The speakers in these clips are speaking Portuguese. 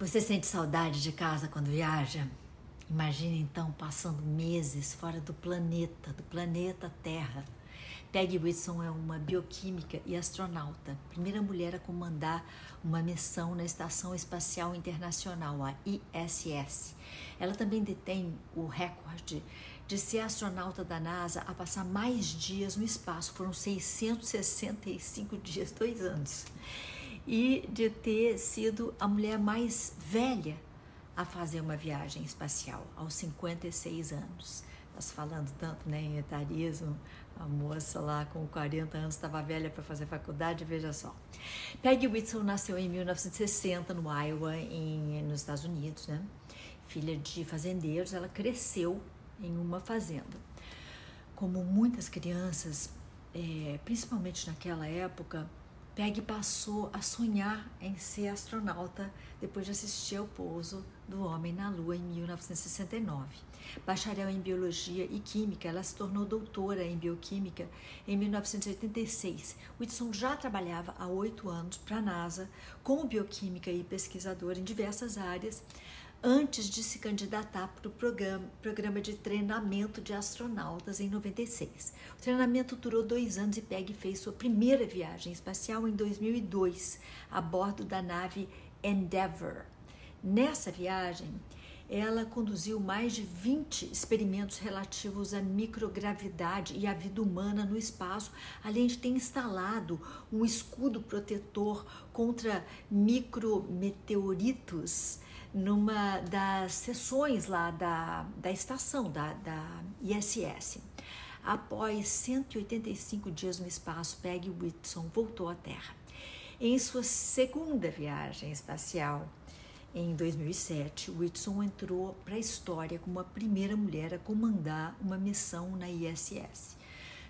Você sente saudade de casa quando viaja? Imagine então passando meses fora do planeta, do planeta Terra. Peggy Whitson é uma bioquímica e astronauta, primeira mulher a comandar uma missão na Estação Espacial Internacional, a ISS. Ela também detém o recorde de ser astronauta da NASA a passar mais dias no espaço, foram 665 dias, dois anos e de ter sido a mulher mais velha a fazer uma viagem espacial, aos 56 anos. Nós falando tanto né, em etarismo, a moça lá com 40 anos estava velha para fazer faculdade, veja só. Peggy Whitson nasceu em 1960 no Iowa, em, nos Estados Unidos, né? Filha de fazendeiros, ela cresceu em uma fazenda. Como muitas crianças, é, principalmente naquela época, Peg passou a sonhar em ser astronauta depois de assistir ao pouso do homem na Lua em 1969. Bacharel em Biologia e Química, ela se tornou doutora em Bioquímica em 1986. Whitson já trabalhava há oito anos para a NASA como bioquímica e pesquisadora em diversas áreas, antes de se candidatar para o programa, programa de treinamento de astronautas em 96. O treinamento durou dois anos e Peg fez sua primeira viagem espacial em 2002, a bordo da nave Endeavour. Nessa viagem, ela conduziu mais de 20 experimentos relativos à microgravidade e à vida humana no espaço, além de ter instalado um escudo protetor contra micrometeoritos numa das sessões lá da, da estação da, da ISS. Após 185 dias no espaço, Peggy Whitson voltou à Terra. Em sua segunda viagem espacial, em 2007, Whitson entrou para a história como a primeira mulher a comandar uma missão na ISS.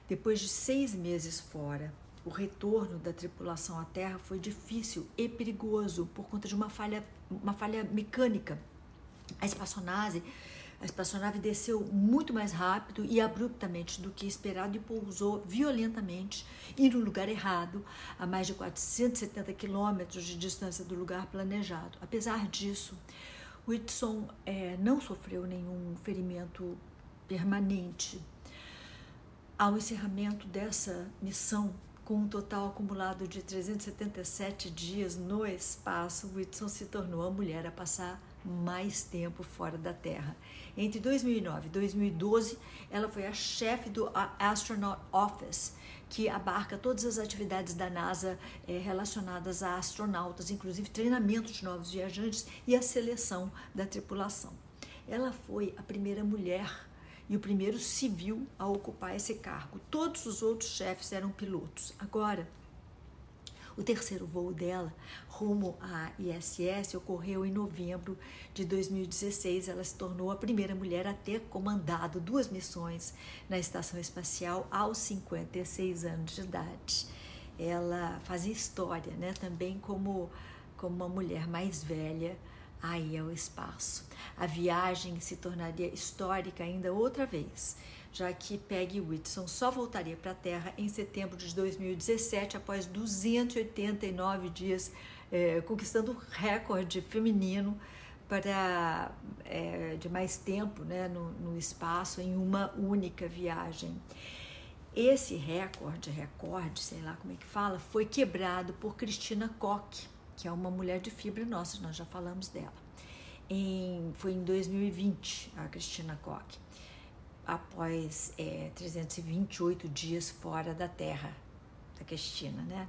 Depois de seis meses fora, o retorno da tripulação à Terra foi difícil e perigoso por conta de uma falha, uma falha mecânica. A espaçonave, a espaçonave desceu muito mais rápido e abruptamente do que esperado e pousou violentamente e no lugar errado, a mais de 470 quilômetros de distância do lugar planejado. Apesar disso, Whitson é, não sofreu nenhum ferimento permanente. Ao encerramento dessa missão, com um total acumulado de 377 dias no espaço, Whitson se tornou a mulher a passar mais tempo fora da Terra. Entre 2009 e 2012, ela foi a chefe do Astronaut Office, que abarca todas as atividades da NASA eh, relacionadas a astronautas, inclusive treinamento de novos viajantes e a seleção da tripulação. Ela foi a primeira mulher e o primeiro civil a ocupar esse cargo. Todos os outros chefes eram pilotos. Agora, o terceiro voo dela, rumo à ISS, ocorreu em novembro de 2016. Ela se tornou a primeira mulher a ter comandado duas missões na estação espacial aos 56 anos de idade. Ela fazia história, né? Também como como uma mulher mais velha aí ao espaço. A viagem se tornaria histórica ainda outra vez, já que Peggy Whitson só voltaria para a Terra em setembro de 2017, após 289 dias, é, conquistando o recorde feminino para é, de mais tempo né, no, no espaço em uma única viagem. Esse recorde, recorde, sei lá como é que fala, foi quebrado por Cristina Koch, que é uma mulher de fibra nossa, nós já falamos dela. Em, foi em 2020, a Cristina Koch, após é, 328 dias fora da Terra, da Cristina, né?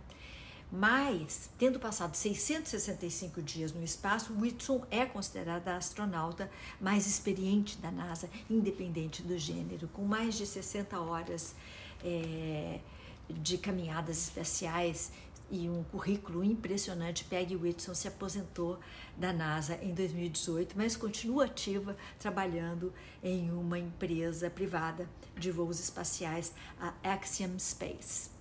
Mas, tendo passado 665 dias no espaço, Whitson é considerada a astronauta mais experiente da NASA, independente do gênero, com mais de 60 horas é, de caminhadas espaciais e um currículo impressionante. Peggy Whitson se aposentou da NASA em 2018, mas continua ativa trabalhando em uma empresa privada de voos espaciais, a Axiom Space.